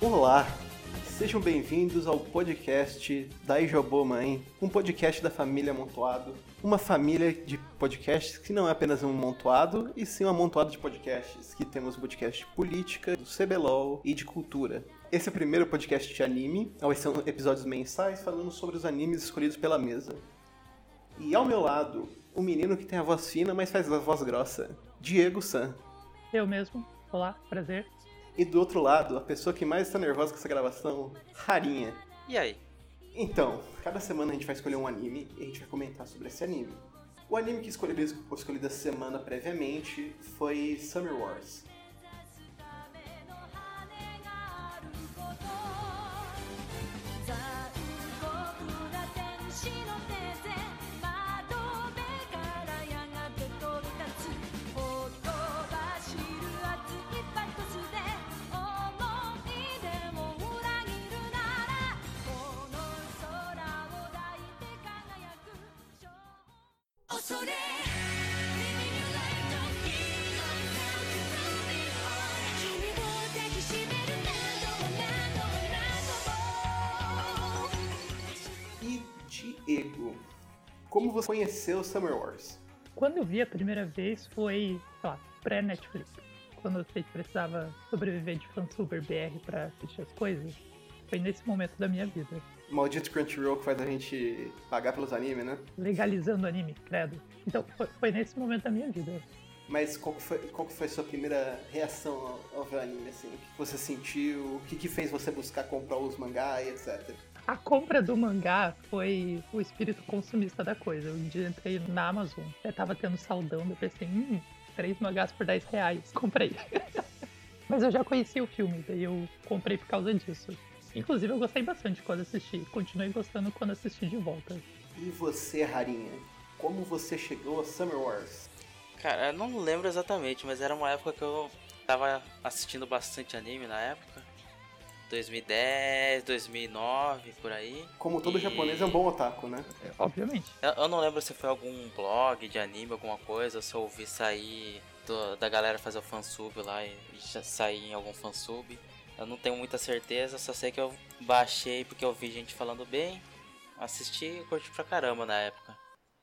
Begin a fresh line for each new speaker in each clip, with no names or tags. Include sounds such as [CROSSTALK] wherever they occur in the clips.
Olá, sejam bem-vindos ao podcast da Ijobô Mãe, um podcast da família Amontoado, uma família de podcasts que não é apenas um amontoado, e sim um amontoado de podcasts, que temos o podcast de política, do CBLOL e de cultura. Esse é o primeiro podcast de anime, são episódios mensais falando sobre os animes escolhidos pela mesa. E ao meu lado, o menino que tem a voz fina, mas faz a voz grossa, Diego San.
Eu mesmo. Olá, prazer.
E do outro lado, a pessoa que mais está nervosa com essa gravação, Rarinha.
E aí?
Então, cada semana a gente vai escolher um anime e a gente vai comentar sobre esse anime. O anime que escolhi, escolhi da semana previamente foi Summer Wars. Você conheceu Summer Wars?
Quando eu vi a primeira vez foi, sei lá, pré-Netflix. Quando que precisava sobreviver de fansuber BR pra assistir as coisas. Foi nesse momento da minha vida.
Maldito Crunchyroll que faz a gente pagar pelos animes, né?
Legalizando anime, credo. Então, foi, foi nesse momento da minha vida.
Mas qual foi, qual foi a sua primeira reação ao, ao ver o anime, assim? O que você sentiu? O que, que fez você buscar comprar os mangá e etc?
A compra do mangá foi o espírito consumista da coisa. Um dia entrei na Amazon, eu tava tendo saldão, eu pensei, hum, três mangás por 10 reais. Comprei. [LAUGHS] Mas eu já conhecia o filme, daí eu comprei por causa disso. Inclusive eu gostei bastante quando assisti, continuei gostando quando assisti de volta.
E você, Rarinha? Como você chegou a Summer Wars?
Cara, eu não lembro exatamente, mas era uma época que eu tava assistindo bastante anime na época. 2010, 2009, por aí.
Como todo
E-
japonês é um bom otaku, né?
Obviamente.
Eu, eu não lembro se foi algum blog de anime, alguma coisa, ou se eu ouvi sair do- da galera fazer o fansub lá e, e sair em algum fansub. Eu não tenho muita certeza, só sei que eu baixei porque eu vi gente falando bem, assisti e curti pra caramba na época.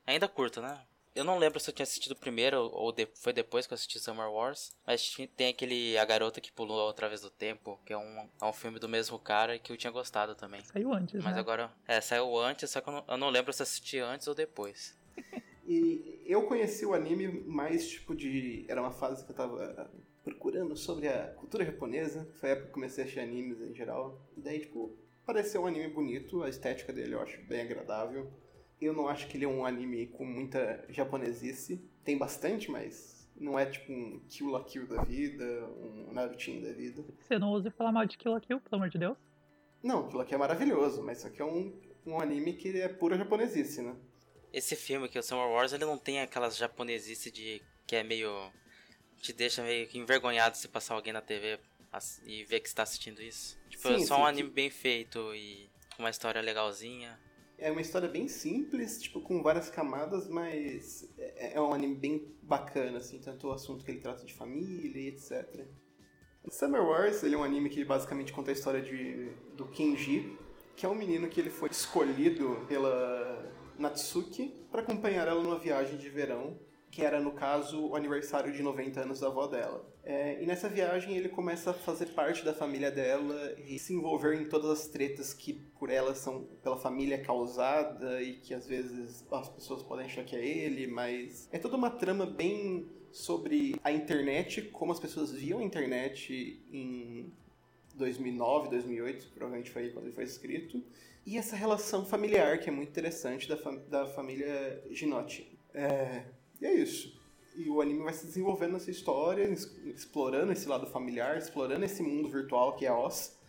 Ainda curto, né? Eu não lembro se eu tinha assistido primeiro ou de- foi depois que eu assisti Summer Wars, mas tem aquele A Garota que Pulou Através do Tempo, que é um, é um filme do mesmo cara que eu tinha gostado também.
Saiu antes,
Mas
né?
agora, é, saiu antes, só que eu não, eu não lembro se eu assisti antes ou depois. [LAUGHS]
E eu conheci o anime mais tipo de. Era uma fase que eu tava procurando sobre a cultura japonesa. Foi a época que eu comecei a assistir animes em geral. E daí, tipo, pareceu um anime bonito, a estética dele eu acho bem agradável. Eu não acho que ele é um anime com muita japonesice. Tem bastante, mas não é tipo um Kill la Kill da vida, um Narutinho da vida.
Você não ouse falar mal de Kill la Kill, pelo amor de Deus.
Não, Kill la Kill é maravilhoso, mas isso aqui é um, um anime que é pura japonesice, né?
Esse filme aqui, o Summer Wars, ele não tem aquelas japonesice de que é meio te deixa meio que envergonhado se passar alguém na TV e ver que está assistindo isso. Tipo, é
Sim,
só
sim,
um
que-
anime bem feito e com uma história legalzinha.
É uma história bem simples, tipo, com várias camadas, mas é, é um anime bem bacana, assim, tanto o assunto que ele trata de família e etc. Summer Wars, ele é um anime que basicamente conta a história de, do Kenji, que é um menino que ele foi escolhido pela Natsuki para acompanhar ela numa viagem de verão, que era, no caso, o aniversário de 90 anos da avó dela. É, e nessa viagem ele começa a fazer parte da família dela e se envolver em todas as tretas que por ela são pela família causada e que às vezes as pessoas podem achar que é ele, mas é toda uma trama bem sobre a internet, como as pessoas viam a internet em 2009, 2008, provavelmente foi quando ele foi escrito, e essa relação familiar que é muito interessante da, fam- da família Ginotti. É, e é isso. E o anime vai se desenvolvendo nessa história, explorando esse lado familiar, explorando esse mundo virtual que é Oz.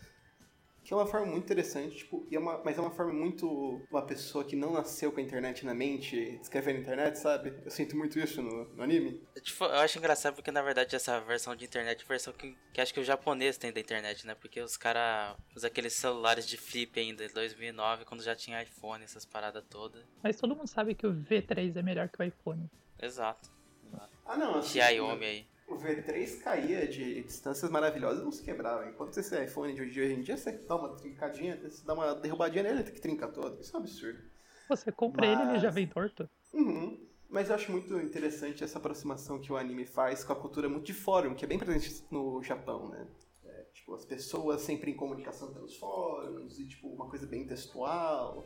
Que é uma forma muito interessante, tipo, e é uma, mas é uma forma muito. Uma pessoa que não nasceu com a internet na mente, escrever na internet, sabe? Eu sinto muito isso no, no anime.
Tipo, eu acho engraçado porque na verdade essa versão de internet é a versão que, que acho que o japonês tem da internet, né? Porque os caras usam aqueles celulares de flip ainda, em 2009, quando já tinha iPhone, essas paradas todas.
Mas todo mundo sabe que o V3 é melhor que o iPhone.
Exato.
Ah, não. Assim,
Xiaomi aí.
O V3 caía de distâncias maravilhosas e não se quebrava. Enquanto esse iPhone de hoje em dia, você dá uma trincadinha, você dá uma derrubadinha nele, ele que trinca todo. Isso é um absurdo.
Você compra ele, ele
Mas-
já vem torto.
Uhum. Mas eu acho muito interessante essa aproximação que o anime faz com a cultura muito de fórum, que é bem presente no Japão, né? É, tipo, as pessoas sempre em comunicação pelos fóruns, e tipo, uma coisa bem textual.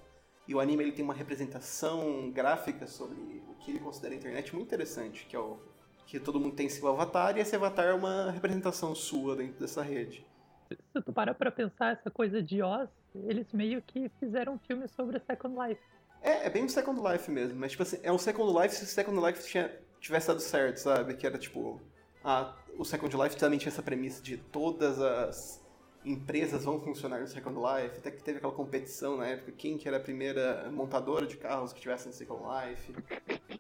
E o anime ele tem uma representação gráfica sobre o que ele considera a internet muito interessante, que é o que todo mundo tem seu avatar, e esse avatar é uma representação sua dentro dessa rede.
Se tu parar pra pensar essa coisa de Oz, eles meio que fizeram um filme sobre Second Life.
É, é bem um Second Life mesmo, mas tipo assim, é um Second Life se o Second Life tinha, tivesse dado certo, sabe? Que era tipo. Ah, o Second Life também tinha essa premissa de todas as empresas vão funcionar no Second Life, até que teve aquela competição na época, quem que era a primeira montadora de carros que tivesse no Second Life,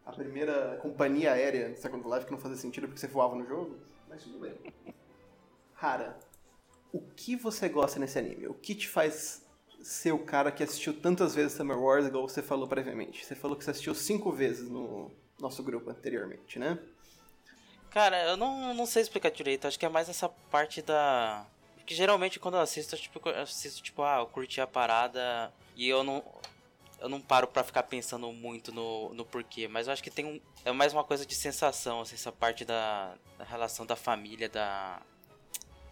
a primeira companhia aérea no Second Life que não fazia sentido porque você voava no jogo, mas tudo bem. Hara, o que você gosta nesse anime? O que te faz ser o cara que assistiu tantas vezes Summer Wars, igual você falou previamente? Você falou que você assistiu cinco vezes no nosso grupo anteriormente, né?
Cara, eu não, não sei explicar direito, acho que é mais essa parte da. Que geralmente quando eu assisto, eu, tipo, eu assisto, tipo, ah, eu curti a parada e eu não. Eu não paro pra ficar pensando muito no, no porquê, mas eu acho que tem um. É mais uma coisa de sensação, assim, essa parte da, da relação da família, da.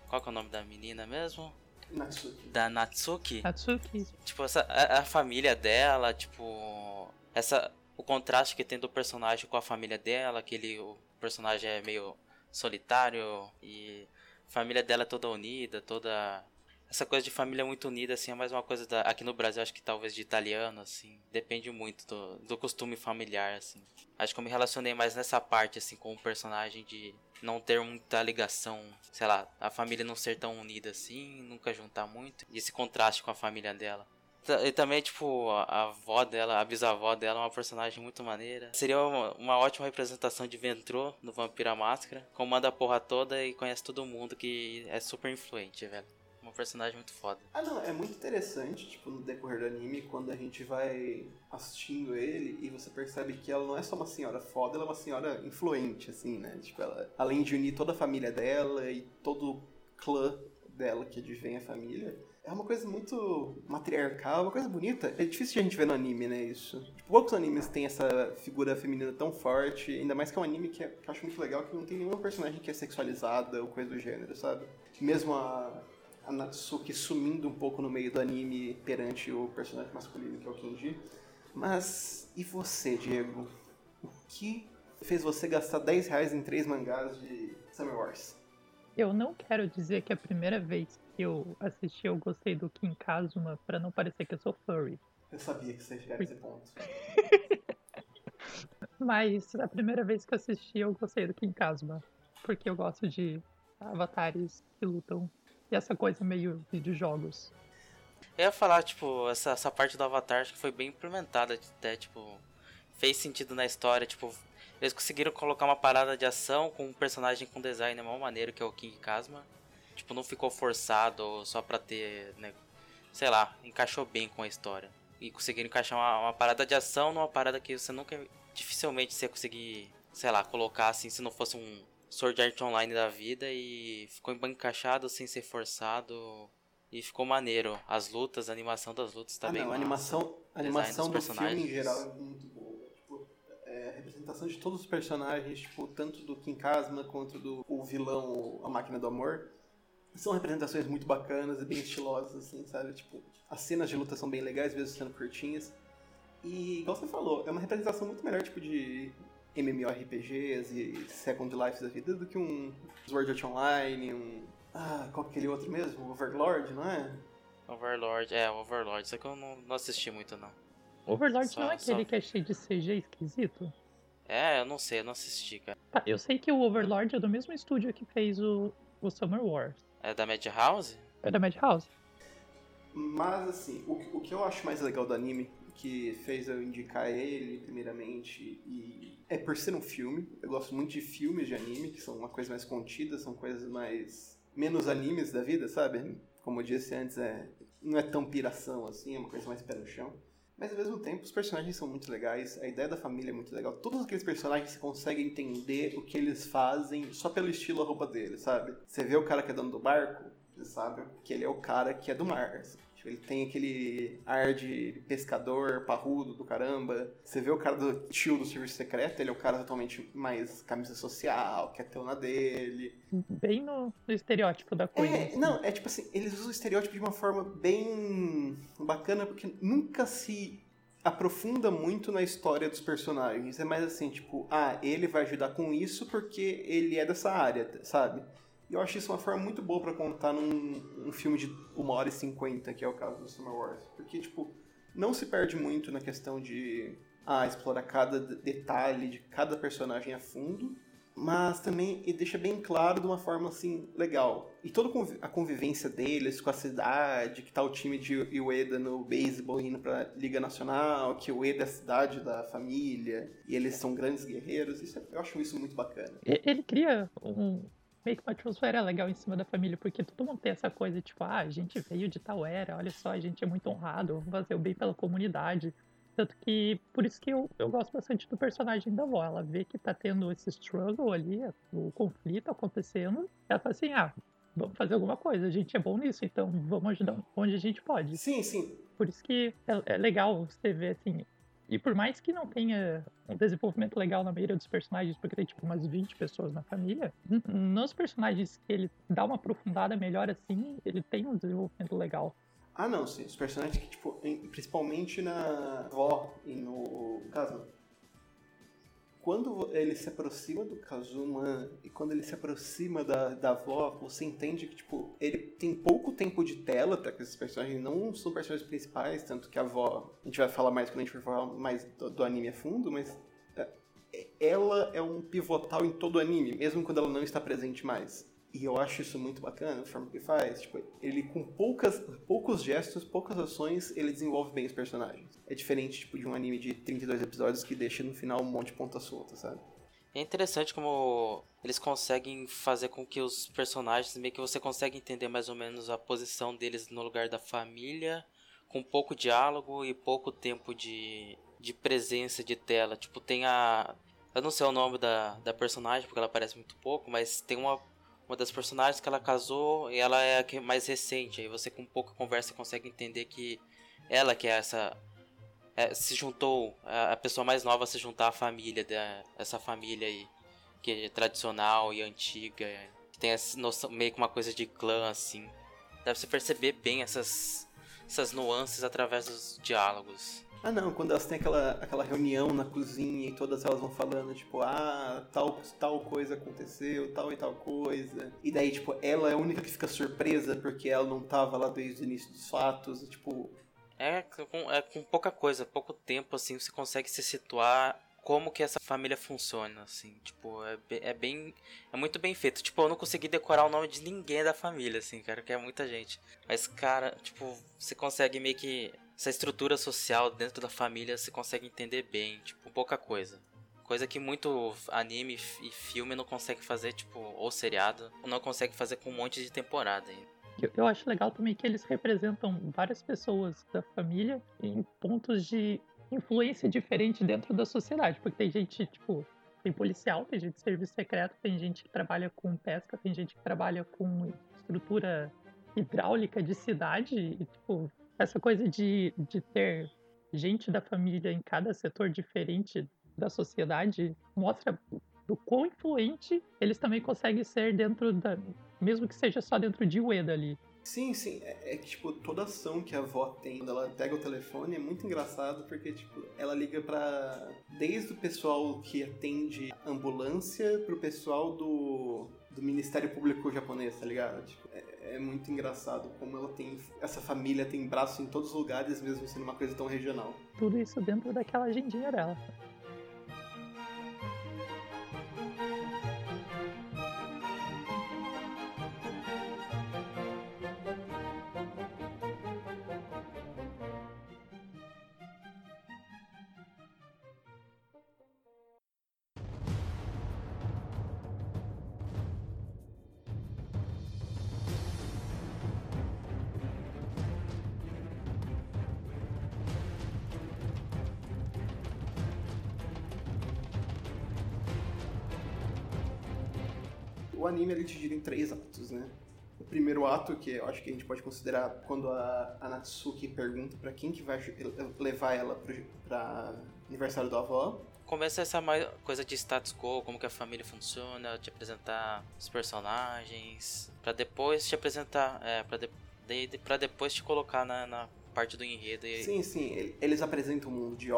Qual que é o nome da menina mesmo?
Natsuki.
Da Natsuki.
Natsuki,
Tipo, essa, a, a família dela, tipo. Essa. O contraste que tem do personagem com a família dela, que ele, o personagem é meio solitário e família dela é toda unida, toda. Essa coisa de família muito unida, assim, é mais uma coisa da, aqui no Brasil, acho que talvez de italiano, assim. Depende muito do, do costume familiar, assim. Acho que eu me relacionei mais nessa parte, assim, com o personagem de não ter muita ligação, sei lá, a família não ser tão unida assim, nunca juntar muito. E esse contraste com a família dela. E também, tipo, a a avó dela, a bisavó dela é uma personagem muito maneira. Seria uma, uma ótima representação de Ventrô no Vampira Máscara. Comanda a porra toda e conhece todo mundo que é super influente, velho. Uma personagem muito foda.
Ah, não, é muito interessante, tipo, no decorrer do anime, quando a gente vai assistindo ele e você percebe que ela não é só uma senhora foda, ela é uma senhora influente, assim, né? Tipo, ela, além de unir toda a família dela e todo o clã dela que advém a família, é uma coisa muito matriarcal, uma coisa bonita. É difícil de a gente ver no anime, né, isso. Tipo, poucos animes têm essa figura feminina tão forte, ainda mais que é um anime que, é- que eu acho muito legal, que não tem nenhuma personagem que é sexualizada ou coisa do gênero, sabe? Mesmo a, a Natsuki sumindo um pouco no meio do anime perante o personagem masculino, que é o Kenji. Mas, e você, Diego? O que fez você gastar 10 reais em três mangás de Summer Wars?
eu não quero dizer que a primeira vez que eu assisti eu gostei do Kim Kazuma pra não parecer que eu sou furry.
Eu sabia que você ia chegar nesse ponto. [LAUGHS]
Mas a primeira vez que eu assisti eu gostei do Kim Kazuma. Porque eu gosto de avatares que lutam. E essa coisa meio videojogos.
Eu ia falar, tipo, essa, essa parte do Avatar acho que foi bem implementada, até, tipo, fez sentido na história, tipo, eles conseguiram colocar uma parada de ação com um personagem com design mó maneiro, que é o King Kazuma. Tipo, não ficou forçado só pra ter, né, sei lá, encaixou bem com a história. E conseguiram encaixar uma, uma parada de ação numa parada que você nunca, dificilmente você ia conseguir, sei lá, colocar assim, se não fosse um Sword Art Online da vida e ficou bem encaixado sem ser forçado. E ficou maneiro. As lutas, a animação das lutas tá
ah,
bem
não, a animação, a animação
dos
do filme em geral é muito boa. Tipo, é, a representação de todos os personagens, tipo, tanto do Kim Kazuma quanto do o vilão, a Máquina do Amor, são representações muito bacanas e bem estilosas, assim, sabe? Tipo, as cenas de luta são bem legais, mesmo sendo curtinhas. E, igual você falou, é uma representação muito melhor, tipo, de MMORPGs e Second Life da vida do que um Sword Art Online, um... Ah, qual que é aquele outro mesmo? Overlord, não é?
Overlord, é, Overlord. Só que eu não, não assisti muito, não.
Overlord
Só-
não é aquele
só-
que é cheio de CG esquisito?
É, eu não sei, eu não assisti, cara.
Tá, eu sei que o Overlord é do mesmo estúdio que fez o, o Summer Wars.
É da Madhouse?
É da Madhouse.
Mas, assim, o, que- o que eu acho mais legal do anime, que fez eu indicar ele, primeiramente, e é por ser um filme. Eu gosto muito de filmes de anime, que são uma coisa mais contida, são coisas mais. menos animes da vida, sabe? Como eu disse antes, é, não é tão piração assim, é uma coisa mais pé no chão. Mas ao mesmo tempo, os personagens são muito legais, a ideia da família é muito legal. Todos aqueles personagens você consegue entender o que eles fazem só pelo estilo a roupa deles, sabe? Você vê o cara que é dono do barco, você sabe que ele é o cara que é do mar. assim. Ele tem aquele ar de pescador parrudo do caramba. Você vê o cara do tio do serviço secreto, ele é o cara totalmente mais camisa social, quer ter na dele.
Bem no, no estereótipo da coisa.
É, não, é tipo assim, eles usam o estereótipo de uma forma bem bacana, porque nunca se aprofunda muito na história dos personagens. É mais assim, tipo, ah, ele vai ajudar com isso porque ele é dessa área, sabe? E eu acho isso uma forma muito boa pra contar num um filme de 1 hora e 50, que é o caso do Summer Wars. Porque, tipo, não se perde muito na questão de ah, explorar cada de- detalhe de cada personagem a fundo, mas também deixa bem claro de uma forma assim legal. E toda a convivência deles com a cidade, que tá o time de Ueda no beisebol indo pra Liga Nacional, que Ueda é a cidade da família, e eles são grandes guerreiros, isso é- eu acho isso muito bacana.
Ele cria um meio que uma atmosfera legal em cima da família, porque todo mundo tem essa coisa, tipo, ah, a gente veio de tal era, olha só, a gente é muito honrado, vamos fazer o bem pela comunidade. Tanto que, por isso que eu, eu gosto bastante do personagem da avó. Ela vê que tá tendo esse struggle ali, o conflito acontecendo. Ela fala assim, ah, vamos fazer alguma coisa, a gente é bom nisso, então vamos ajudar onde a gente pode.
Sim, sim.
Por isso que é, é legal você ver assim. E por mais que não tenha um desenvolvimento legal na maioria dos personagens, porque tem tipo umas 20 pessoas na família, nos personagens que ele dá uma aprofundada melhor assim, ele tem um desenvolvimento legal.
Ah, não, sim. Os personagens que, tipo, em- principalmente na avó e no caso. Quando ele se aproxima do Kazuma e quando ele se aproxima da, da avó, você entende que, tipo, ele tem pouco tempo de tela para que esses personagens não são personagens principais, tanto que a avó, a gente vai falar mais quando a gente for falar mais do, do anime a fundo, mas é, ela é um pivotal em todo o anime, mesmo quando ela não está presente mais. E eu acho isso muito bacana, a forma que faz. Tipo, ele com poucas, poucos gestos, poucas ações, ele desenvolve bem os personagens. É diferente, tipo, de um anime de 32 episódios que deixa no final um monte de ponta solta, sabe?
É interessante como eles conseguem fazer com que os personagens, meio que você consegue entender mais ou menos a posição deles no lugar da família, com pouco diálogo e pouco tempo de, de presença de tela. Tipo, tem a. Eu não sei o nome da, da personagem, porque ela aparece muito pouco, mas tem uma, uma das personagens que ela casou e ela é a que mais recente. Aí você com pouca conversa consegue entender que ela que é essa é, se juntou a, a pessoa mais nova se juntar à família da essa família aí que é tradicional e antiga que tem essa noção, meio que uma coisa de clã assim dá pra você perceber bem essas essas nuances através dos diálogos
Ah, não, quando elas têm aquela, aquela reunião na cozinha e todas elas vão falando, tipo, ah, tal, tal coisa aconteceu, tal e tal coisa. E daí, tipo, ela é a única que fica surpresa porque ela não tava lá desde o início dos fatos. E, tipo,
é com, é com pouca coisa pouco tempo assim você consegue se situar como que essa família funciona assim tipo é, é bem é muito bem feito tipo eu não consegui decorar o nome de ninguém da família assim cara que é muita gente mas cara tipo você consegue meio que essa estrutura social dentro da família você consegue entender bem tipo pouca coisa coisa que muito anime e filme não consegue fazer tipo ou seriado não consegue fazer com um monte de temporada.
Eu, eu acho legal também que eles representam várias pessoas da família em pontos de influência diferente dentro da sociedade. Porque tem gente, tipo, tem policial, tem gente de serviço secreto, tem gente que trabalha com pesca, tem gente que trabalha com estrutura hidráulica de cidade. E, tipo, essa coisa de, de ter gente da família em cada setor diferente da sociedade mostra do quão influente eles também conseguem ser dentro da. Mesmo que seja só dentro de Ueda ali.
sim, sim, é, é que, tipo, toda ação que a avó tem quando ela pega o telefone é muito engraçado porque, tipo, ela liga pra. Desde o pessoal que atende ambulância pro pessoal do. Do Ministério Público japonês, tá ligado? Tipo, é, é muito engraçado como ela tem. Essa família tem braço em todos os lugares, mesmo sendo uma coisa tão regional.
Tudo isso dentro daquela agendinha dela.
Ele é dividido em três atos, né? O primeiro ato, que eu acho que a gente pode considerar quando a, a Natsuki pergunta pra quem que vai levar ela pro, pra aniversário da avó.
Começa essa coisa de status quo, como que a família funciona, te apresentar os personagens, pra depois te apresentar, é, pra, de, de, pra depois te colocar na, na parte do enredo. E...
Sim, sim. ele- Eles apresentam o mundo de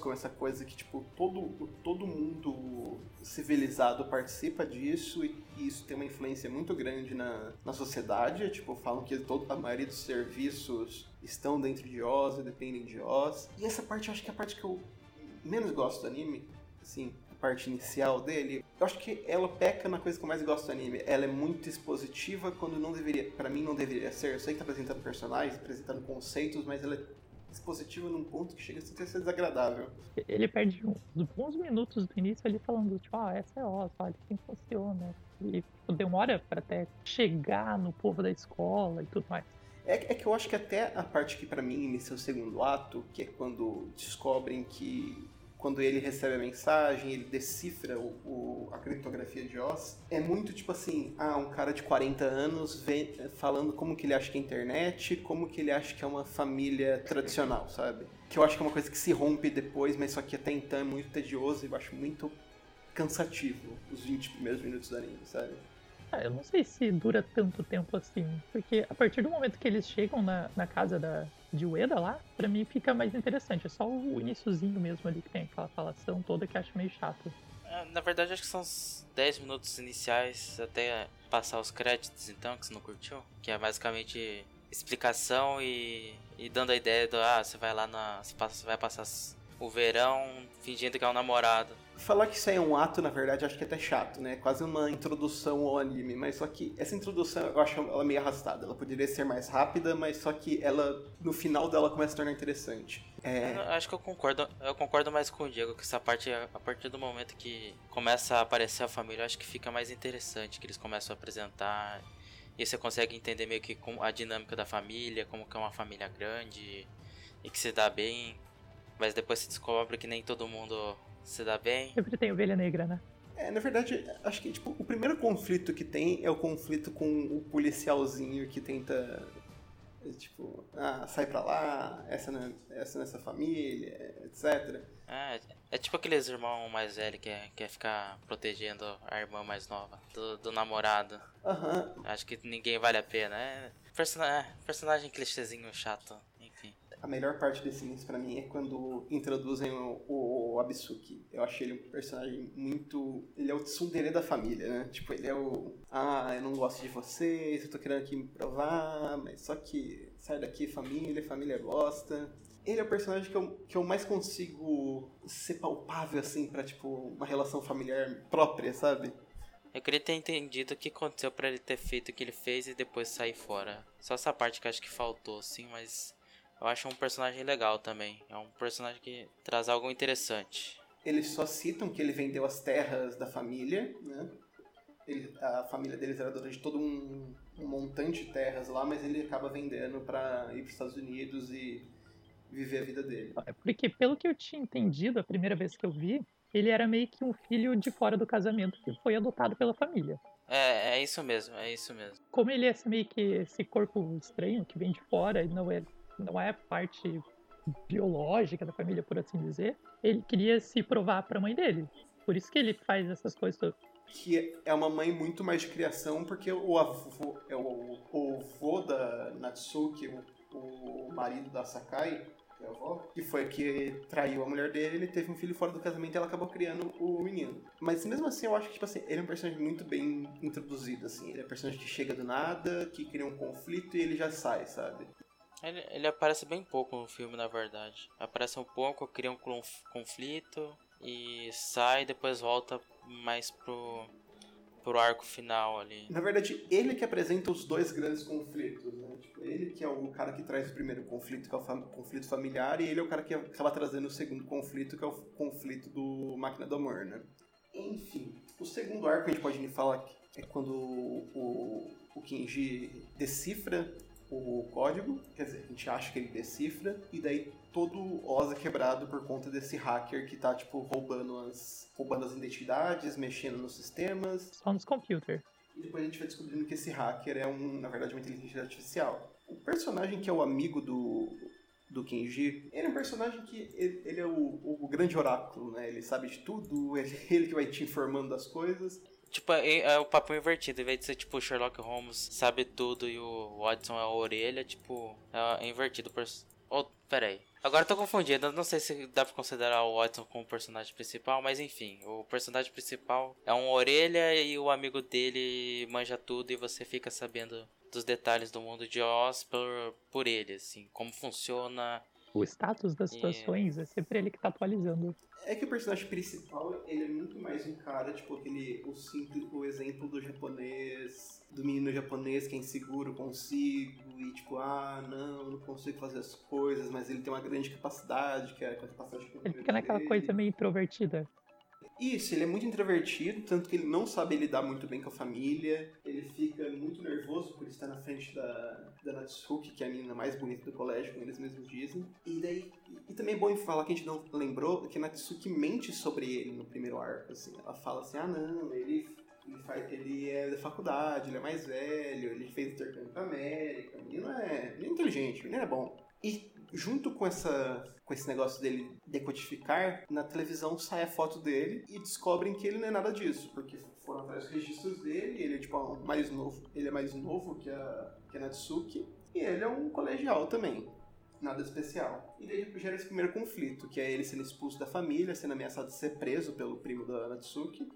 com essa coisa que, tipo, todo, todo mundo civilizado participa disso e, isso tem uma influência muito grande na, na sociedade. Tipo, falam que todo, a maioria dos serviços estão dentro de Oz e dependem de Oz. E essa parte eu acho que é a parte que eu menos gosto do anime, a parte inicial dele. Eu acho que ela peca na coisa que eu mais gosto do anime. Ela é muito expositiva quando não deveria, Pra mim não deveria ser. Eu sei que tá apresentando personagens, apresentando conceitos, mas ela é expositiva num ponto que chega a ser desagradável.
Ele perde uns bons minutos do início ali falando, tipo, ah, essa é Oz, olha assim funciona. E demora pra até chegar no povo da escola e tudo mais.
É, é que eu acho que até a parte que pra mim inicia o segundo ato, que é quando descobrem que quando ele recebe a mensagem, ele decifra o, o- a criptografia de Oz, é muito tipo assim, ah, um cara de 40 anos vem, falando como que ele acha que é internet, como que ele acha que é uma família tradicional, sabe? Que eu acho que é uma coisa que se rompe depois, mas só que até então é muito tedioso e eu acho muito cansativo os 20 primeiros minutos do anime, sabe?
Ah, eu não sei se dura tanto tempo assim, porque a partir do momento que eles chegam na, na casa da, de Ueda lá, pra mim fica mais interessante. É só o iniciozinho mesmo ali que tem aquela falação toda que acho meio chato.
É, Na verdade, acho que são uns 10 minutos iniciais até passar os créditos, então, que você não curtiu. Que é basicamente explicação e, e dando a ideia do, ah, você vai lá na. Você, passa, você vai passar o verão fingindo que é um namorado.
Falar que isso aí é um ato, na verdade, acho que é até chato, né? Quase uma introdução ao anime, mas só que essa introdução eu acho ela meio arrastada. Ela poderia ser mais rápida, mas só que ela, no final dela, começa a tornar interessante.
Eu
É,
não- acho que eu concordo, eu concordo mais com o Diego, que essa parte, a partir do momento que começa a aparecer a família, eu acho que fica mais interessante, que eles começam a apresentar. E você consegue entender meio que a dinâmica da família, como que é uma família grande e que se dá bem. Mas depois se descobre que nem todo mundo se dá bem.
Sempre tem ovelha negra, né?
é, na verdade, acho que tipo, o primeiro conflito que tem é o conflito com o policialzinho que tenta. é, Tipo, ah, sai pra lá, essa, não é- essa nessa família, etc.
É, é tipo aqueles irmãos mais velhos que quer, quer ficar protegendo a irmã mais nova do, do namorado.
Aham,
Acho que ninguém vale a pena. É, persona- é, personagem clichêzinho chato.
A melhor parte desse início pra mim é quando introduzem o, o Abisuki. Eu achei ele um personagem muito. Ele é o tsundere da família, né? Tipo, ele é o. Ah, eu não gosto de vocês, eu tô querendo aqui me provar, mas só que sai daqui, família, família gosta. Ele é o personagem que eu, que eu mais consigo ser palpável, assim, pra, tipo, uma relação familiar própria, sabe?
Eu queria ter entendido o que aconteceu pra ele ter feito o que ele fez e depois sair fora. Só essa parte que acho que faltou, sim, mas eu acho um personagem legal também. É um personagem que traz algo interessante.
Eles só citam que ele vendeu as terras da família, né? Ele- a família deles era dona de todo um, um montante de terras lá, mas ele acaba vendendo pra ir para os Estados Unidos e viver a vida dele.
É Porque, pelo que eu tinha entendido a primeira vez que eu vi, ele era meio que um filho de fora do casamento que foi adotado pela família.
É, é isso mesmo, é isso mesmo.
Como ele é meio que esse corpo estranho que vem de fora e não é, não é parte biológica da família, por assim dizer, ele queria se provar pra mãe dele. Por isso que ele faz essas coisas todas.
Que é uma mãe muito mais de criação, porque o avô, é o, o avô da Natsuki, o, o marido da Sakai, que é a avó, que foi que traiu a mulher dele, ele teve um filho fora do casamento e ela acabou criando o menino. Mas mesmo assim, eu acho que, tipo assim, ele é um personagem muito bem introduzido, assim. Ele é um personagem que chega do nada, que cria um conflito e ele já sai, sabe?
Ele, ele aparece bem pouco no filme, na verdade. Aparece um pouco, cria um conf- conflito e sai, depois volta mais pro, pro arco final ali.
Na verdade, ele que apresenta os dois grandes conflitos, né? Tipo, ele que é o cara que traz o primeiro conflito, que é o fam- conflito familiar, e ele é o cara que acaba trazendo o segundo conflito, que é o conflito do Máquina do Amor, né? Enfim, o segundo arco a gente pode falar é quando o, o Kenji decifra o código, quer dizer, a gente acha que ele decifra, e daí todo o Oz é quebrado por conta desse hacker que tá, tipo, roubando as, roubando as identidades, mexendo nos sistemas,
Só nos computers.
E depois a gente vai descobrindo que esse hacker é, um, na verdade, uma inteligência artificial. O personagem que é o amigo do, do Kenji, ele é um personagem que ele, ele é o, o, grande oráculo, né? Ele sabe de tudo, [LAUGHS] ele, ele que vai te informando das coisas.
Tipo, é, é, o papel invertido. Em vez de ser, tipo, Sherlock Holmes sabe tudo e o Watson é a orelha, tipo, é, é invertido. Oh, pera aí. Agora eu tô confundindo, não sei se dá pra considerar o Watson como personagem principal, mas enfim, o personagem principal é um orelha e o amigo dele manja tudo e você fica sabendo dos detalhes do mundo de Oz por, por ele, assim, como funciona.
O status das situações é sempre ele que tá atualizando.
É que o personagem principal, ele é muito mais um cara, tipo, aquele, o simples, o exemplo do japonês, do menino japonês que é inseguro consigo e tipo, ah, não, não consigo fazer as coisas, mas ele tem uma grande capacidade, que é a capacidade que [LAUGHS]
Ele fica naquela coisa meio introvertida.
Isso, ele é muito introvertido, tanto que ele não sabe lidar muito bem com a família. Ele fica muito nervoso por estar na frente da, da Natsuki, que é a menina mais bonita do colégio, como eles mesmos dizem. E daí, e também é bom falar que a gente não lembrou que a Natsuki mente sobre ele no primeiro arco, assim. Ela fala assim, ah não, ele ele, faz, ele é da faculdade, ele é mais velho, ele fez intercâmbio pra América. O menino é, ele é inteligente, o menino é bom. E junto com essa com esse negócio dele decodificar, na televisão sai a foto dele e descobrem que ele não é nada disso, porque foram atrás dos registros dele, ele é tipo mais novo, ele é mais novo que a, que a Natsuki, e ele é um colegial também. Nada especial. E daí gera esse primeiro conflito, que é ele sendo expulso da família, sendo ameaçado de ser preso pelo primo da Natsuki.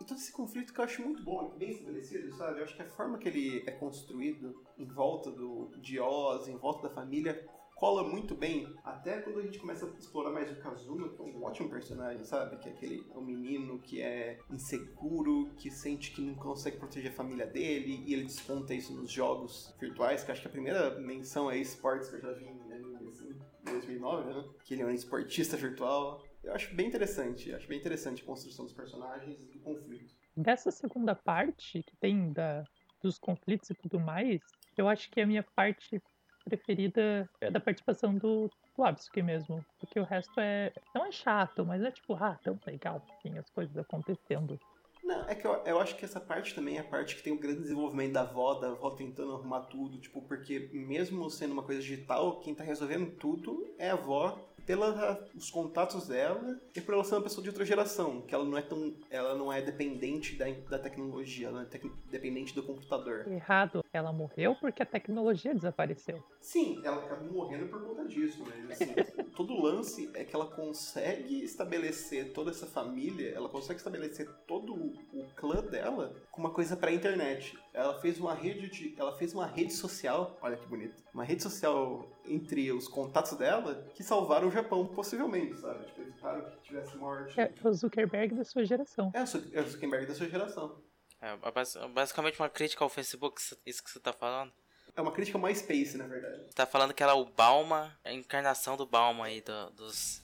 E todo esse conflito que eu acho muito bom, bem estabelecido, sabe? Eu acho que a forma que ele é construído em volta do, de Oz, em volta da família, cola muito bem, até quando a gente começa a explorar mais o Kazuma, que é um ótimo personagem, sabe? Que é aquele é um menino que é inseguro, que sente que não consegue proteger a família dele, e ele desconta isso nos jogos virtuais, que acho que a primeira menção é esportes que eu já vi em anime, assim, 2009, né? Que ele é um esportista virtual. Eu acho bem interessante, acho bem interessante a construção dos personagens e do conflito.
Dessa segunda parte, que tem da, dos conflitos e tudo mais, eu acho que a minha parte preferida é da participação do, do mesmo. Porque o resto é. Não é chato, mas é tipo, ah, tão legal, assim, as coisas acontecendo.
Não, é que eu, eu acho que essa parte também é a parte que tem o grande desenvolvimento da avó, da avó tentando arrumar tudo, tipo, porque mesmo sendo uma coisa digital, quem tá resolvendo tudo é a avó pelos contatos dela e por ela ser uma pessoa de outra geração, que ela não é tão, ela não é dependente da, da tecnologia, ela é tec, dependente do computador.
Errado, ela morreu porque a tecnologia desapareceu.
Sim, ela acabou morrendo por conta disso, mas assim, [LAUGHS] todo o lance é que ela consegue estabelecer toda essa família, ela consegue estabelecer todo o clã dela com uma coisa para internet. Ela fez uma rede de, ela fez uma rede social, olha que bonito, uma rede social entre os contatos dela que salvaram o Japão, possivelmente, sabe? Tipo, evitaram que tivesse morte.
É o Zuckerberg da sua geração.
É, é o Zuckerberg da sua geração.
É basicamente uma crítica ao Facebook, isso que você tá falando.
É uma crítica ao MySpace, na verdade.
Tá falando que ela é o Balma, a encarnação do Balma aí, do, dos,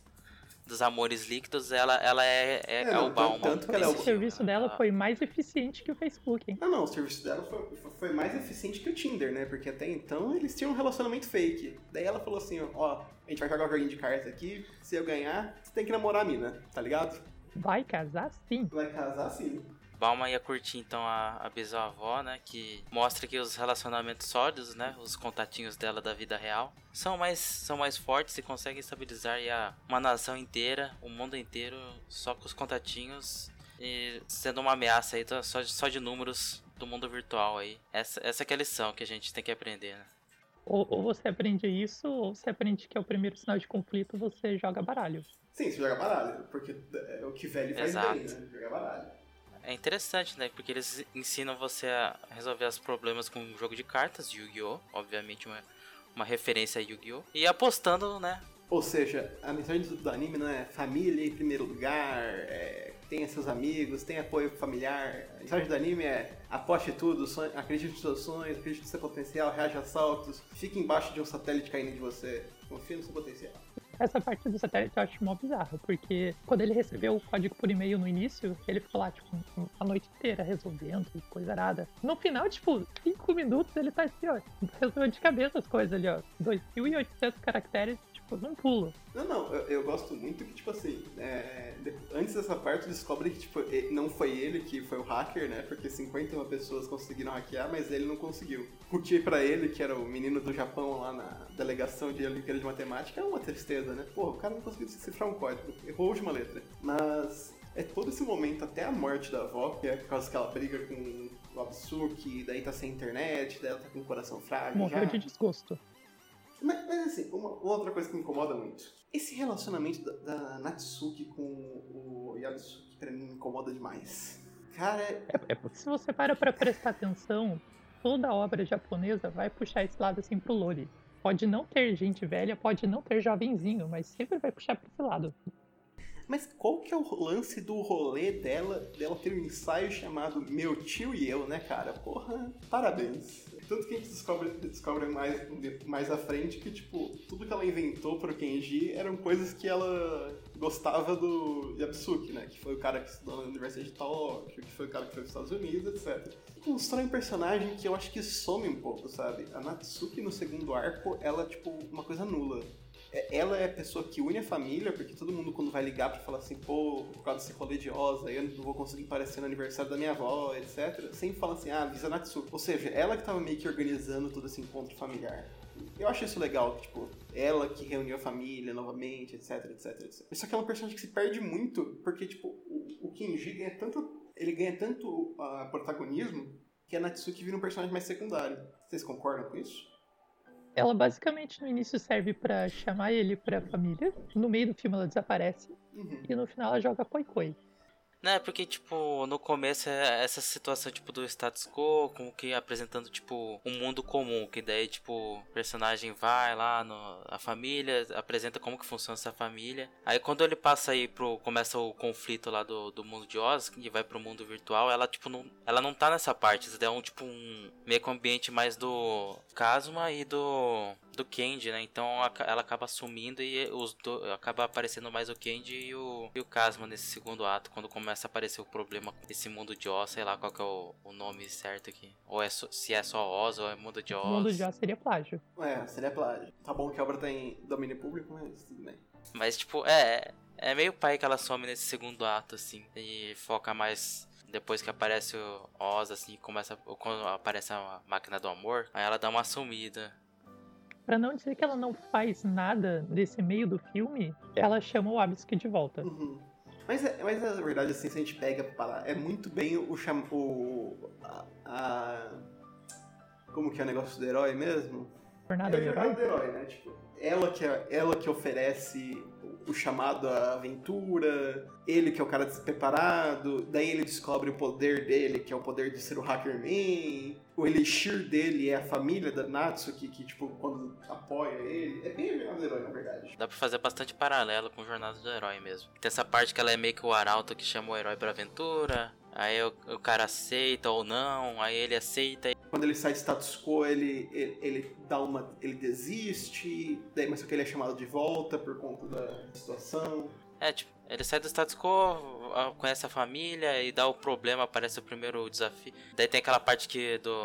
dos amores líquidos, ela, ela é, é, é, é o Balma.
Tanto que ela é o... o serviço dela foi mais eficiente que o Facebook, hein?
Não, não, o serviço dela foi, foi mais eficiente que o Tinder, né? Porque até então eles tinham um relacionamento fake. Daí ela falou assim, ó, a gente vai jogar um joguinho de cartas aqui, se eu ganhar, você tem que namorar a mina, tá ligado?
Vai casar sim.
Vai casar sim.
Balma ia curtir então a, a bisavó, né? Que mostra que os relacionamentos sólidos, né? Os contatinhos dela da vida real são mais, são mais fortes e conseguem estabilizar a, uma nação inteira, o mundo inteiro, só com os contatinhos e sendo uma ameaça aí só, só de números do mundo virtual aí. Essa, essa é a lição que a gente tem que aprender, né?
Ou, ou, você aprende isso, ou você aprende que é o primeiro sinal de conflito, você joga baralho.
Sim, você joga baralho, porque é o que velho faz Exato. bem, né? Jogar baralho.
É interessante, né? Porque eles ensinam você a resolver os problemas com um jogo de cartas, Yu-Gi-Oh! Obviamente uma, uma referência a Yu-Gi-Oh! E apostando, né?
Ou seja, a mensagem do anime não é família em primeiro lugar, é, tenha seus amigos, tenha apoio familiar. A mensagem do anime é aposte tudo, sonhe, acredite nos seus sonhos, acredite no seu potencial, reaja a saltos, fique embaixo de um satélite caindo de você. Confie no seu potencial.
Essa parte do satélite eu acho mó bizarro, porque quando ele recebeu o código por e-mail no início, ele ficou lá, tipo, a noite inteira resolvendo, coisa arada. No final, tipo, cinco minutos ele tá assim, ó, resolveu de cabeça as coisas ali, ó. 2.800 caracteres, Foi um pulo.
Não, não, eu, eu gosto muito que, tipo assim, é, antes dessa parte descobre que, tipo, não foi ele que foi o hacker, né? Porque 51 pessoas conseguiram hackear, mas ele não conseguiu. Porque pra ele, que era o menino do Japão lá na delegação de Olimpíada de Matemática, é uma tristeza, né? Pô, o cara não conseguiu decifrar um código, errou a última letra. Mas é todo esse momento até a morte da avó, que é por causa que ela briga com o Absuki, daí tá sem internet, daí ela tá com o coração frágil.
Morreu
já.
de desgosto.
Mas, mas, assim, uma, outra coisa que me incomoda muito. Esse relacionamento da, da Natsuki com o Yabsuki pra mim me incomoda demais. Cara, é-
É, é se você para pra prestar atenção, toda obra japonesa vai puxar esse lado assim pro lore. Pode não ter gente velha, pode não ter jovenzinho, mas sempre vai puxar pra esse lado.
mas qual que é o lance do rolê dela, dela ter um ensaio chamado Meu Tio e Eu, né, cara? Porra, parabéns. Tanto que a gente descobre, descobre mais, mais à frente que, tipo, tudo que ela inventou pro Kenji eram coisas que ela gostava do Yabsuki, né? Que foi o cara que estudou na Universidade de Tóquio, que foi o cara que foi para os Estados Unidos, etc. Constrói um personagem que eu acho que some um pouco, sabe? A Natsuki no segundo arco, ela é, tipo, uma coisa nula. É- Ela é a pessoa que une a família, porque todo mundo quando vai ligar pra falar assim, pô, por causa desse rolê de eu não vou conseguir aparecer no aniversário da minha avó, etc. Sempre fala assim, ah, avisa a Natsuki. Ou seja, ela que tava meio que organizando todo esse encontro familiar. Eu acho isso legal, tipo, ela que reuniu a família novamente, etc, etc, etc. Só que é uma personagem que se perde muito, porque, tipo, o, o Kenji ganha tanto. Ele ganha tanto ah, protagonismo que a Natsuki vira um personagem mais secundário. Vocês concordam com isso?
Ela basicamente no início serve pra chamar ele pra família, no meio do filme ela desaparece
Uhum.
e no final ela joga koi koi.
Né, porque, tipo, no começo é essa situação, tipo, do status quo, como que apresentando, tipo, um mundo comum, que daí, tipo, o personagem vai lá, no, a família, apresenta como que funciona essa família. Aí quando ele passa aí pro, começa o conflito lá do, do mundo de Oz, que vai pro mundo virtual, ela, tipo, não, ela não tá nessa parte, isso daí é um, tipo, um meio que um ambiente mais do Kazuma e do, do Kenji, né, então ela acaba sumindo e os do, acaba aparecendo mais o Kenji e o, e o Kazuma nesse segundo ato, quando começa a aparecer o problema com esse mundo de Oz, sei lá qual que é o, o nome certo aqui. Ou é só- se é só Oz ou é mundo de Oz.
O mundo já seria plágio.
É, seria plágio. Tá bom que a obra tá em domínio público, mas tudo bem.
Mas tipo, é. É meio pai que ela some nesse segundo ato, assim. E foca mais. Depois que aparece o Oz, assim, começa. ou Quando aparece a máquina do amor, aí ela dá uma sumida.
Pra não dizer que ela não faz nada nesse meio do filme, ela chama o Abisuki de volta.
Uhum. Mas, é, mas na verdade, assim, se a gente pega pra parar, é muito bem o cham... O, a, a- Como que é o negócio do herói mesmo?
Jornada
é
do herói.
jornada do herói, né? Tipo, ela que, é- ela que oferece o chamado à aventura, ele que é o cara despreparado, daí ele descobre o poder dele, que é o poder de ser o Hacker Man, o elixir dele é a família da Natsuki, que, tipo, quando apoia ele. É bem a jornada do herói, na verdade.
Dá pra fazer bastante paralelo com Jornada do Herói mesmo. Tem essa parte que ela é meio que o arauto que chama o herói pra aventura. Aí o, o cara aceita ou não, aí ele aceita
Quando ele sai status quo, ele, ele, ele dá uma. ele desiste, daí mas só que ele é chamado de volta por conta da situação.
É, tipo, ele sai do status quo, conhece a família e dá o problema, aparece o primeiro desafio. Daí tem aquela parte que do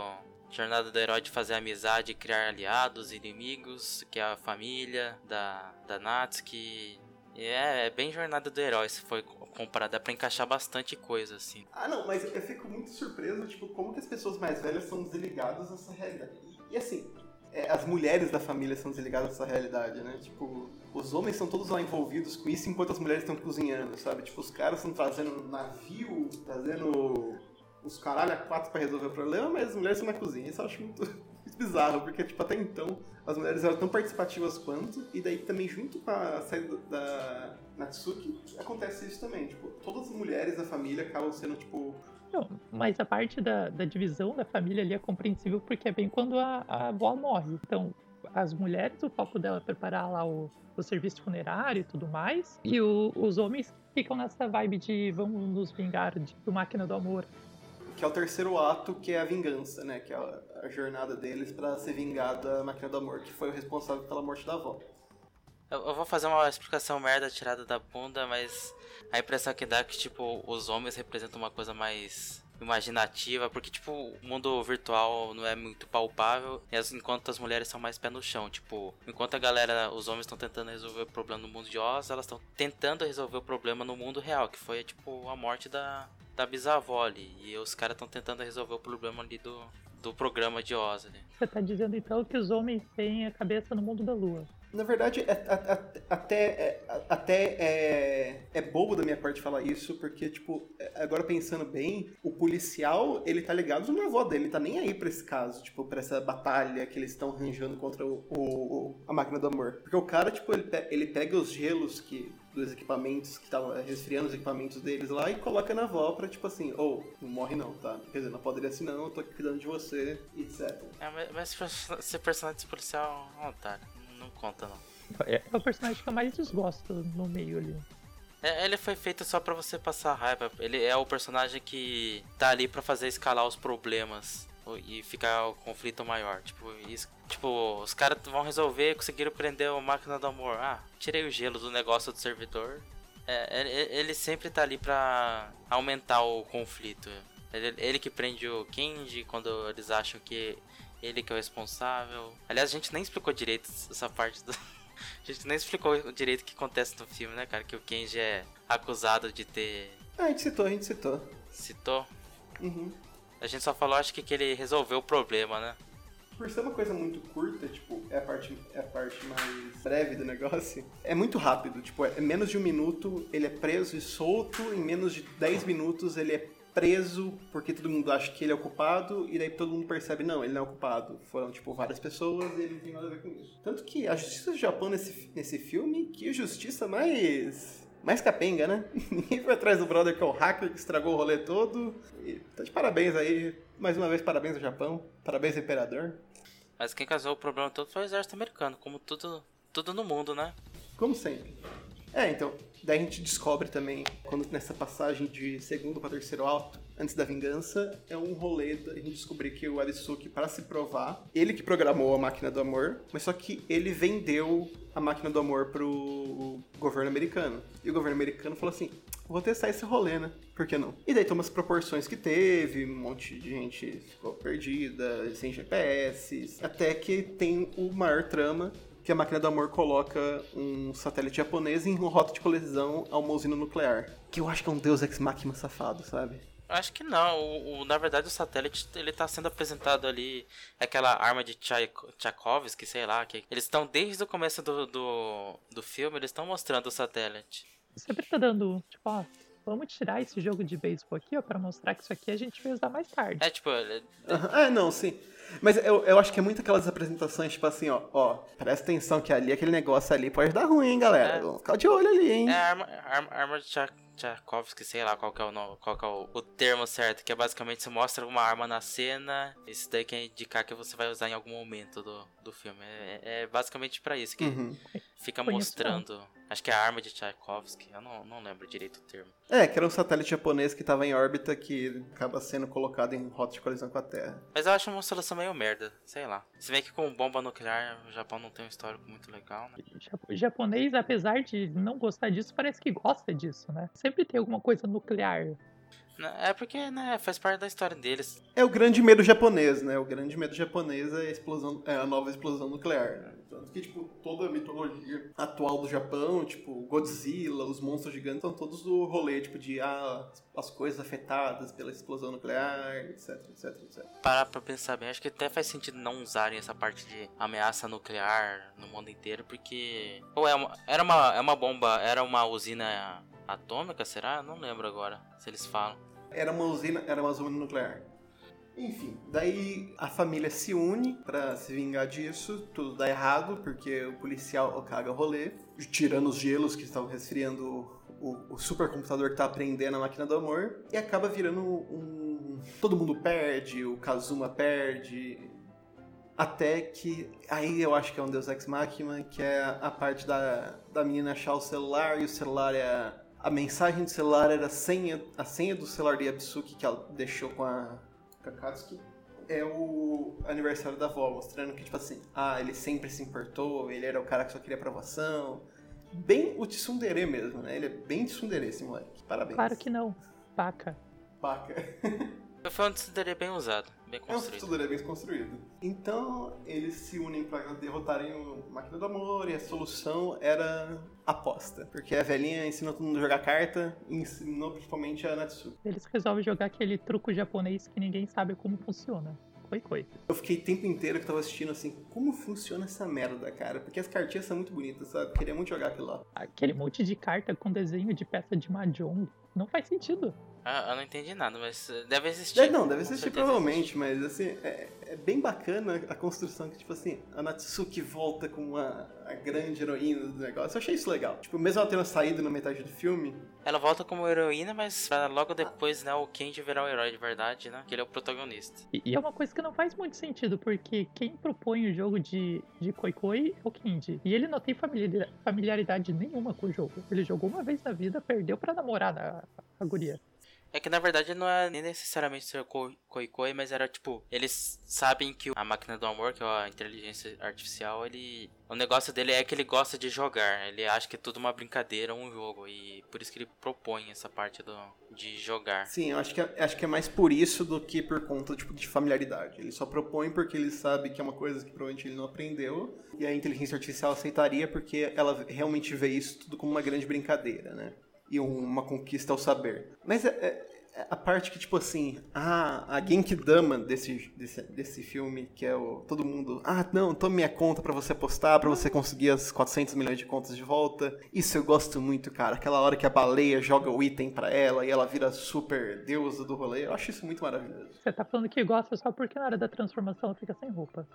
Jornada do Herói de fazer amizade, criar aliados, inimigos, que é a família da, da Natsuki. E é, é bem Jornada do Herói, se foi comparado, dá pra encaixar bastante coisa, assim.
Ah, não, mas eu fico muito surpreso, tipo, como que as pessoas mais velhas são desligadas dessa realidade. E, e assim, é, as mulheres da família são desligadas dessa realidade, né? Tipo, os homens são todos lá envolvidos com isso enquanto as mulheres estão cozinhando, sabe? Tipo, os caras estão trazendo navio, trazendo os caralho a quatro pra resolver o problema, mas as mulheres estão na cozinha. Isso eu acho muito bizarro, porque, tipo, até então as mulheres eram tão participativas quanto, e daí também junto com a saída da Natsuki, acontece isso também. Tipo, todas as mulheres da família acabam sendo, tipo,
Não, mas a parte da, da divisão da família ali é compreensível porque é bem quando a, a avó morre. Então, as mulheres, o foco dela é preparar lá o, o serviço funerário e tudo mais. E o- os homens ficam nessa vibe de vamos nos vingar de, do Máquina do Amor.
Que é o terceiro ato, que é a vingança, né? Que é a, a jornada deles pra se vingar da máquina do amor, que foi o responsável pela morte da avó.
Eu, eu vou fazer uma explicação merda tirada da bunda, mas a impressão que dá é que, tipo, os homens representam uma coisa mais imaginativa, porque, tipo, o mundo virtual não é muito palpável, enquanto as mulheres são mais pé no chão, tipo, enquanto a galera, os homens estão tentando resolver o problema no mundo de Oz, elas estão tentando resolver o problema no mundo real, que foi, tipo, a morte da, da bisavó ali, e os caras estão tentando resolver o problema ali do, do programa de Oz ali.
Você tá dizendo então que os homens têm a cabeça no mundo da lua.
Na verdade, é- a- a- até, é, até é, é bobo da minha parte falar isso, porque, tipo, é- agora pensando bem, o policial, ele tá ligado na avó dele, ele tá nem aí pra esse caso, tipo, pra essa batalha que eles estão arranjando contra o, o- a máquina do amor. Porque o cara, tipo, ele, ele pega os gelos que dos equipamentos que estavam resfriando os equipamentos deles lá e coloca na avó pra, tipo assim, ou, não morre não, tá? Quer dizer, não poderia assim não, eu tô aqui cuidando de você, etc.
É, mas, ser personagem policial é um otário, não conta não.
É o personagem que eu mais desgosto no meio ali.
É, ele foi feito só pra você passar raiva. Ele é o personagem que tá ali pra fazer escalar os problemas e ficar o conflito maior. Tipo, isso, tipo os caras vão resolver, conseguiram prender a máquina do amor. Ah, tirei o gelo do negócio do servidor. É, ele, ele sempre tá ali pra aumentar o conflito. Ele, ele que prende o Kenji quando eles acham que ele que é o responsável. Aliás, a gente nem explicou direito essa parte do. [LAUGHS] A gente nem explicou direito o que acontece no filme, né, cara? Que o Kenji é acusado de ter.
Ah, a gente citou, a gente citou.
Citou.
Uhum.
A gente só falou, acho que, que ele resolveu o problema, né?
Por ser uma coisa muito curta, tipo, é a parte, é a parte mais breve do negócio, é muito rápido. Tipo, é menos de um minuto, ele é preso e solto, em menos de 10 minutos ele é preso porque todo mundo acha que ele é o culpado, e daí todo mundo percebe, não, ele não é o culpado. Foram, tipo, várias pessoas e ele não tem nada a ver com isso. Tanto que a justiça do Japão nesse, nesse filme, que justiça mais... Mais capenga, né? [LAUGHS] Ninguém foi atrás do brother que é o hacker que estragou o rolê todo. E tá de parabéns aí. Mais uma vez, parabéns ao Japão. Parabéns, Imperador.
Mas quem causou o problema todo foi o exército americano, como tudo, tudo no mundo, né?
Como sempre. É, então, daí a gente descobre também, quando nessa passagem de segundo para terceiro alto, antes da vingança, é um rolê da gente descobrir que o Arisuki, para se provar, ele que programou a máquina do amor, mas só que ele vendeu a máquina do amor pro governo americano. E o governo americano falou assim: vou testar esse rolê, né? Por que não? E daí toma as proporções que teve, um monte de gente ficou perdida, sem GPS, até que tem o maior trama, que a máquina do amor coloca um satélite japonês em rota de colisão a uma usina nuclear. Que eu acho que é um deus ex-máquina safado, sabe?
Acho que não. O, o- na verdade, o satélite ele tá sendo apresentado ali. Aquela arma de Tchaik- Tchaikovsky, sei lá. Que eles estão desde o começo do, do, do filme, eles estão mostrando o satélite.
Sempre tá dando, tipo, ó, vamos tirar esse jogo de beisebol aqui, ó, pra mostrar que isso aqui a gente vai usar mais tarde.
É tipo,
Ah, não, sim. Mas eu, eu acho que é muito aquelas apresentações, tipo assim, ó, ó, presta atenção que ali, aquele negócio ali pode dar ruim, hein, galera.
É.
Ficar de olho ali, hein.
é a arma, arma, arma de Tcha- Tchaikovsky, sei lá qual que é, o, nome, qual que é o, o termo certo. Que é basicamente você mostra uma arma na cena. Isso daí quer indicar que você vai usar em algum momento do, do filme. É, é basicamente pra isso que
Uhum.
Fica
Conheço
mostrando. Acho que é a arma de Tchaikovsky. Eu não, não lembro direito o termo.
É, que era um satélite japonês que tava em órbita que acaba sendo colocado em rota de colisão com a Terra.
Mas eu acho uma solução meio merda, sei lá. Se bem que com bomba nuclear o Japão não tem um histórico muito legal, né?
O japonês, apesar de não gostar disso, parece que gosta disso, né? Sempre tem alguma coisa nuclear.
Né, É porque, né, faz parte da história deles.
É o grande medo japonês, né? O grande medo japonês é a explosão, é a nova explosão nuclear. Né? Tanto que, tipo, toda a mitologia atual do Japão, tipo, Godzilla, os monstros gigantes, são todos do rolê, tipo, de ah, as coisas afetadas pela explosão nuclear, etc, etc, etc.
Parar pra pensar bem, acho que até faz sentido não usarem essa parte de ameaça nuclear no mundo inteiro, porque. Ou é uma, era uma, é uma bomba, era uma usina atômica, será? Eu não lembro agora se eles falam.
Era uma usina, era uma usina nuclear. Enfim, daí a família se une pra se vingar disso, tudo dá errado, porque o policial caga o rolê, tirando os gelos que estavam resfriando o, o supercomputador que tá aprendendo a máquina do amor, e acaba virando um. Todo mundo perde, o Kazuma perde. Até que. Aí eu acho que é um Deus Ex Machina, que é a parte da, da menina achar o celular, e o celular é. A mensagem do celular era a senha, a senha do celular de Yabsuki que ela deixou com a Kakatsuki. É o aniversário da avó, mostrando que, tipo assim, ah, ele sempre se importou, ele era o cara que só queria aprovação. Bem o tsundere mesmo, né? Ele é bem tsundere esse moleque. Parabéns.
Claro que não. Paca.
Paca. [LAUGHS]
Foi um Tsundere bem usado, bem
É um
construído.
tudo bem construído. Então, eles se unem pra derrotarem o Máquina do Amor e a solução era aposta. Porque a velhinha ensinou todo mundo a jogar carta e ensinou principalmente a Natsuki.
Eles resolvem jogar aquele truco japonês que ninguém sabe como funciona. Coi, coi.
Eu fiquei o tempo inteiro que tava assistindo assim, como funciona essa merda, cara? Porque as cartinhas são muito bonitas, sabe? Queria muito jogar aquilo lá.
Aquele monte de carta com desenho de peça de mahjong. Não faz sentido.
Ah, eu não entendi nada, mas eh, deve existir.
Deve, não, deve existir provavelmente, mas assim, é, é bem bacana a construção que, tipo assim, a Natsuki volta com a, a grande heroína do negócio. Eu achei isso legal. Tipo, mesmo ela tendo saído na metade do filme,
Ela volta como heroína, mas logo depois, né, o Kenji virar o herói de verdade, né? Que ele é o protagonista.
E, e é uma coisa que não faz muito sentido, porque quem propõe o jogo de, de Koi Koi é o Kenji. E ele não tem familiar- familiaridade nenhuma com o jogo. Ele jogou uma vez na vida, perdeu pra namorar a, a guria.
É que na verdade não é nem necessariamente ser Koi Koi, Koi, mas era tipo, eles sabem que a máquina do amor, que é a inteligência artificial, ele. O negócio dele é que ele gosta de jogar. Ele acha que é tudo uma brincadeira, um jogo. E por isso que ele propõe essa parte do, de jogar.
sim, eu acho que, é, acho que é mais por isso do que por conta tipo, de familiaridade. Ele só propõe porque ele sabe que é uma coisa que provavelmente ele não aprendeu, e a inteligência artificial aceitaria porque ela realmente vê isso tudo como uma grande brincadeira, né? E um- uma conquista ao saber. Mas é, é- a parte que, tipo assim, ah, a Genkidama desse, desse, desse filme, que é o. Todo mundo. Ah, não, tome minha conta pra você apostar, pra você conseguir as 400 milhões de contas de volta. Isso eu gosto muito, cara. Aquela hora que a baleia joga o item pra ela e ela vira super deusa do rolê. Eu acho isso muito maravilhoso.
Você tá falando que gosta só porque na hora da transformação ela fica sem roupa.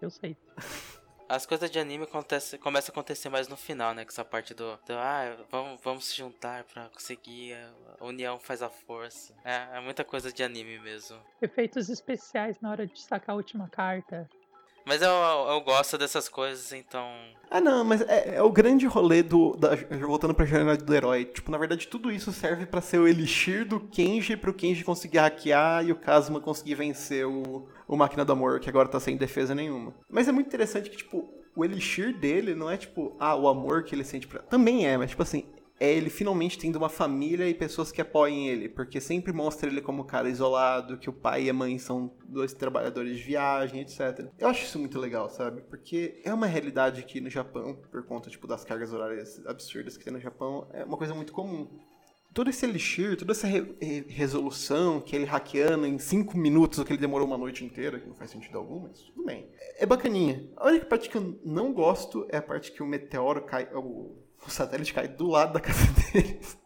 Eu sei. [LAUGHS]
As coisas de anime acontece, começam a acontecer mais no final, né? Com essa parte do. do, ah, vamos, vamos se juntar pra conseguir. A união faz a força. É, é muita coisa de anime mesmo.
Efeitos especiais na hora de sacar a última carta.
Mas eu, eu gosto dessas coisas, então.
Ah, não, mas é, é o grande rolê do. Da, voltando pra jornada do herói. Tipo, na verdade, tudo isso serve pra ser o elixir do Kenji pro Kenji conseguir hackear e o Kazuma conseguir vencer o, o Máquina do Amor, que agora tá sem defesa nenhuma. Mas é muito interessante que, tipo, o elixir dele não é tipo, ah, o amor que ele sente pra. Também é, mas tipo assim. É ele finalmente tendo uma família e pessoas que apoiem ele, porque sempre mostra ele como um cara isolado, que o pai e a mãe são dois trabalhadores de viagem, etc. Eu acho isso muito legal, sabe? Porque é uma realidade aqui no Japão, por conta tipo das cargas horárias absurdas que tem no Japão, é uma coisa muito comum. Todo esse elixir, toda essa re- re- resolução que ele hackeando em 5 minutos, o que ele demorou uma noite inteira, que não faz sentido algum, mas tudo bem. É, é bacaninha. A única parte que eu não gosto é a parte que o meteoro cai, o, o satélite cai do lado da [LAUGHS] casa deles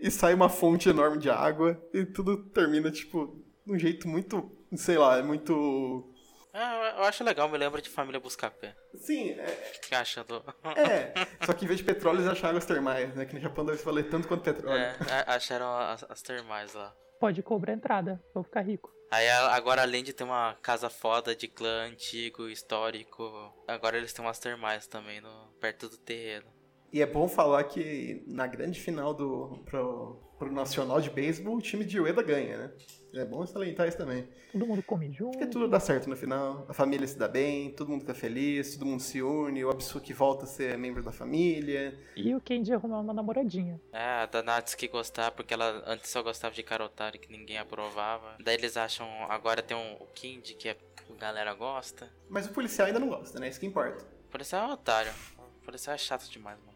e sai uma fonte enorme de água e tudo termina, tipo, de um jeito muito, sei lá, é muito...
Ah, eu- acho legal, me lembra de Família Buscapé.
Sim, é,
O que acha do.
é. Só que em vez de petróleo, eles acharam águas termais, né? Que no Japão deve valer tanto quanto petróleo.
É, acharam as, as termais lá.
Pode cobrar entrada, vou ficar rico.
Aí agora, além de ter uma casa foda de clã antigo, histórico, agora eles têm umas termais também no, perto do terreno.
E é bom falar que na grande final do pro, pro Nacional de Beisebol, o time de Ueda ganha, né? É bom salientar isso também.
Todo mundo come junto.
Porque tudo dá certo no final, a família se dá bem, todo mundo fica feliz, todo mundo se une, o Absuki volta a ser membro da família.
E o Kenji arrumar uma namoradinha.
É, a da Natsuki gostar, porque ela antes só gostava de Karotari, que ninguém aprovava. Daí eles acham, agora tem um, o que, é, que a galera gosta.
Mas o policial ainda não gosta, né? Isso que importa.
O policial é um otário. O policial é chato demais, mano.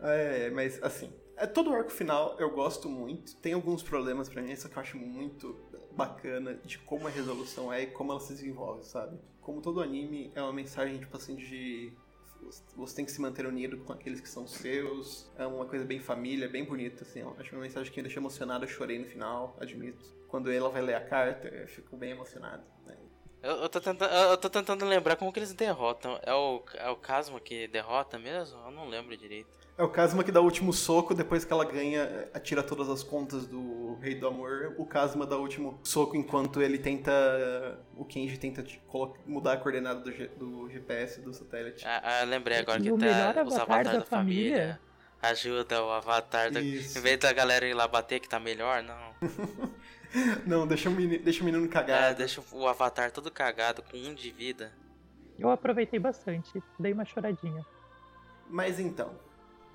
É, mas assim, é, todo o arco final eu gosto muito. Tem alguns problemas pra mim, só que eu acho muito bacana de como a resolução é e como ela se desenvolve, sabe? Como todo anime é uma mensagem, tipo assim, de. Você tem que se manter unido com aqueles que são seus. É uma coisa bem família, bem bonita, assim. Eu acho uma mensagem que me deixa emocionado. Eu chorei no final, admito. Quando ela vai ler a carta, eu fico bem emocionado. Né?
Eu, eu, tô tentando, eu tô tentando lembrar como que eles derrotam. É o, é o Kazuma que derrota mesmo? Eu não lembro direito.
É o Kazuma que dá o último soco, depois que ela ganha, atira todas as contas do Rei do Amor. O Kazuma dá o último soco enquanto ele tenta. O Kenji tenta mudar a coordenada do, G- do GPS do satélite.
Ah, ah, lembrei agora
E
que
melhor
tá os
avatar
avatares
da
da família.
família.
Ajuda o avatar da.
Isso.
Em vez da galera ir lá bater que tá melhor, não. [LAUGHS]
Não, deixa o menino, deixa o menino
É,
cagado.
deixa o avatar todo cagado com um de vida.
Eu aproveitei bastante, dei uma choradinha.
Mas então,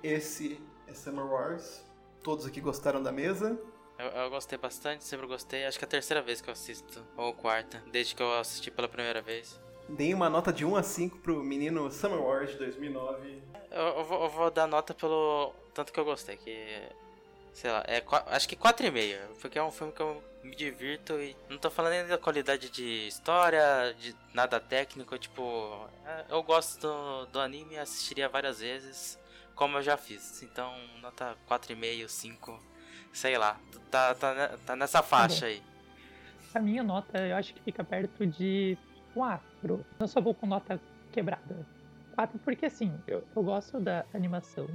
esse é Summer Wars. Todos aqui gostaram da mesa.
Eu, eu gostei bastante, sempre gostei. Acho que é a terceira vez que eu assisto, ou quarta, desde que eu assisti pela primeira vez.
Dei uma nota de 1 a 5 pro menino Summer Wars de 2009.
Eu, eu vou, eu vou dar nota pelo tanto que eu gostei, que sei lá, é acho que 4,5, porque é um filme que eu me divirto e não tô falando nem da qualidade de história, de nada técnico, tipo, é, eu gosto do, do anime assistiria várias vezes, como eu já fiz. Então, nota 4,5, 5, sei lá, tá, tá, ne- tá nessa faixa aí. [LAUGHS]
A minha nota, eu acho que fica perto de 4. Eu só vou com nota quebrada. 4 porque, assim, eu, eu gosto da animação.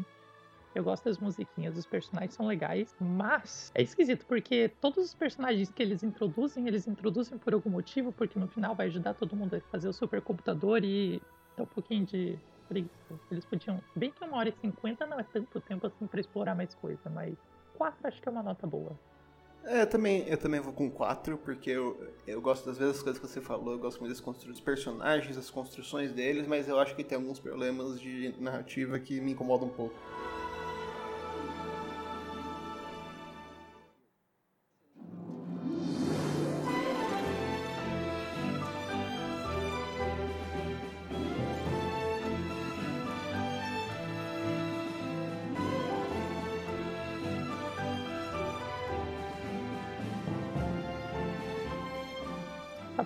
Eu gosto das musiquinhas, os personagens são legais, mas é esquisito, porque todos os personagens que eles introduzem, eles introduzem por algum motivo, porque no final vai ajudar todo mundo a fazer o supercomputador e dá um pouquinho de Eles podiam. Bem que uma hora e cinquenta não é tanto tempo assim pra explorar mais coisa, mas 4 acho que é uma nota boa.
É, eu também, eu também vou com 4, porque eu, eu gosto das mesmas coisas que você falou, eu gosto muito das constru- dos personagens, das construções deles, mas eu acho que tem alguns problemas de narrativa que me incomodam um pouco.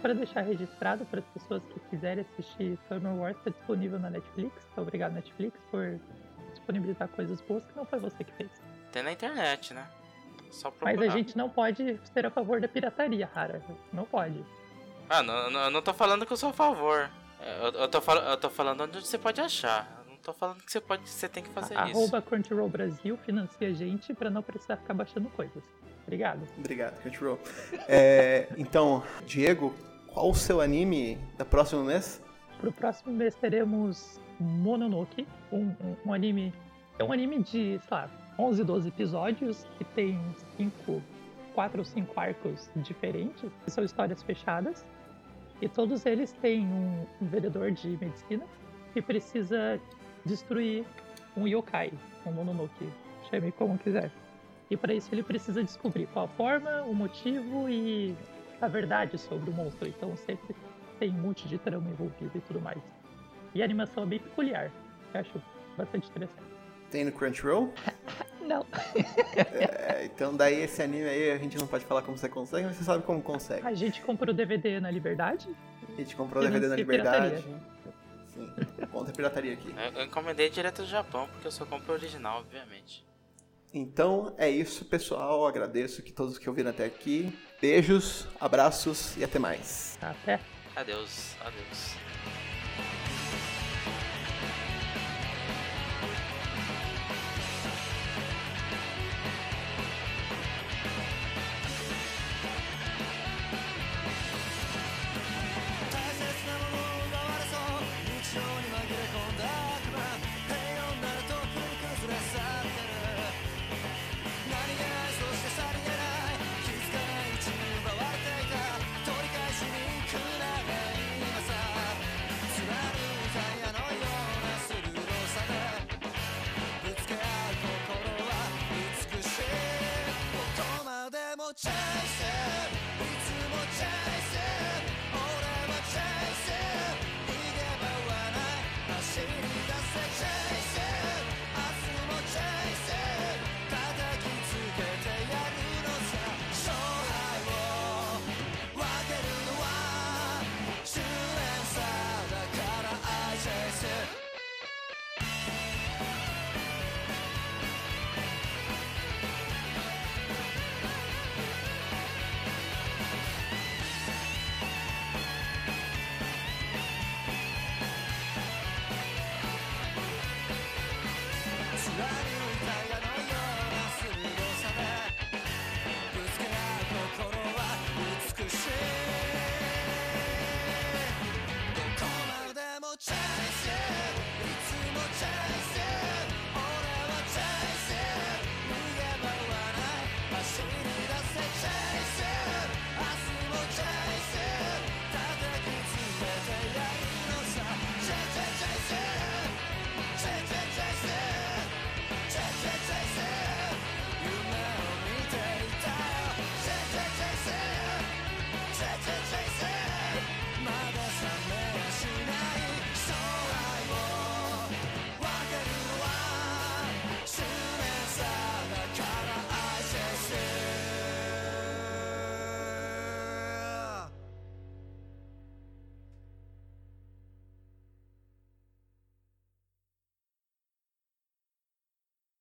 Para deixar registrado para as pessoas que quiserem assistir Summer Wars, está disponível na Netflix. Então, obrigado, Netflix, por disponibilizar coisas boas que não foi você que fez.
Tem na internet, né? Só procurar.
Mas a gente não pode ser a favor da pirataria, Rara. Não pode.
Ah, não, não, eu não tô falando que eu sou a favor. Eu, eu, tô, fal- eu tô falando onde você pode achar. Eu não tô falando que você pode, você tem que fazer isso.
Arroba Crunchyroll Brasil financia a gente para não precisar ficar baixando coisas. Obrigado.
Obrigado, Crunchyroll. É, então, Diego, qual o seu anime da próximo mês?
Pro próximo mês teremos Mononoke, um, um, anime. É um anime de, sei lá, 11, 12 episódios que tem cinco, quatro ou cinco arcos diferentes, que são histórias fechadas. E todos eles têm um, um vendedor de medicina que precisa destruir um yokai, um Mononoke, chame como quiser. E para isso ele precisa descobrir qual a forma, o motivo e a verdade sobre o monstro. Então sempre tem um monte de trama envolvida e tudo mais. E a animação é bem peculiar. Eu acho bastante interessante.
Tem no Crunchyroll? [LAUGHS]
Não.
É, então daí esse anime aí a gente não pode falar como você consegue, mas você sabe como consegue.
A gente comprou o DVD na Liberdade.
A gente comprou o DVD na Liberdade.
pirataria.
Sim, conta a pirataria aqui.
Eu, eu encomendei direto do Japão, porque eu só compro o original, obviamente.
Então é isso, pessoal. Agradeço que todos que ouviram até aqui. Beijos, abraços e até mais.
Até.
Adeus, adeus.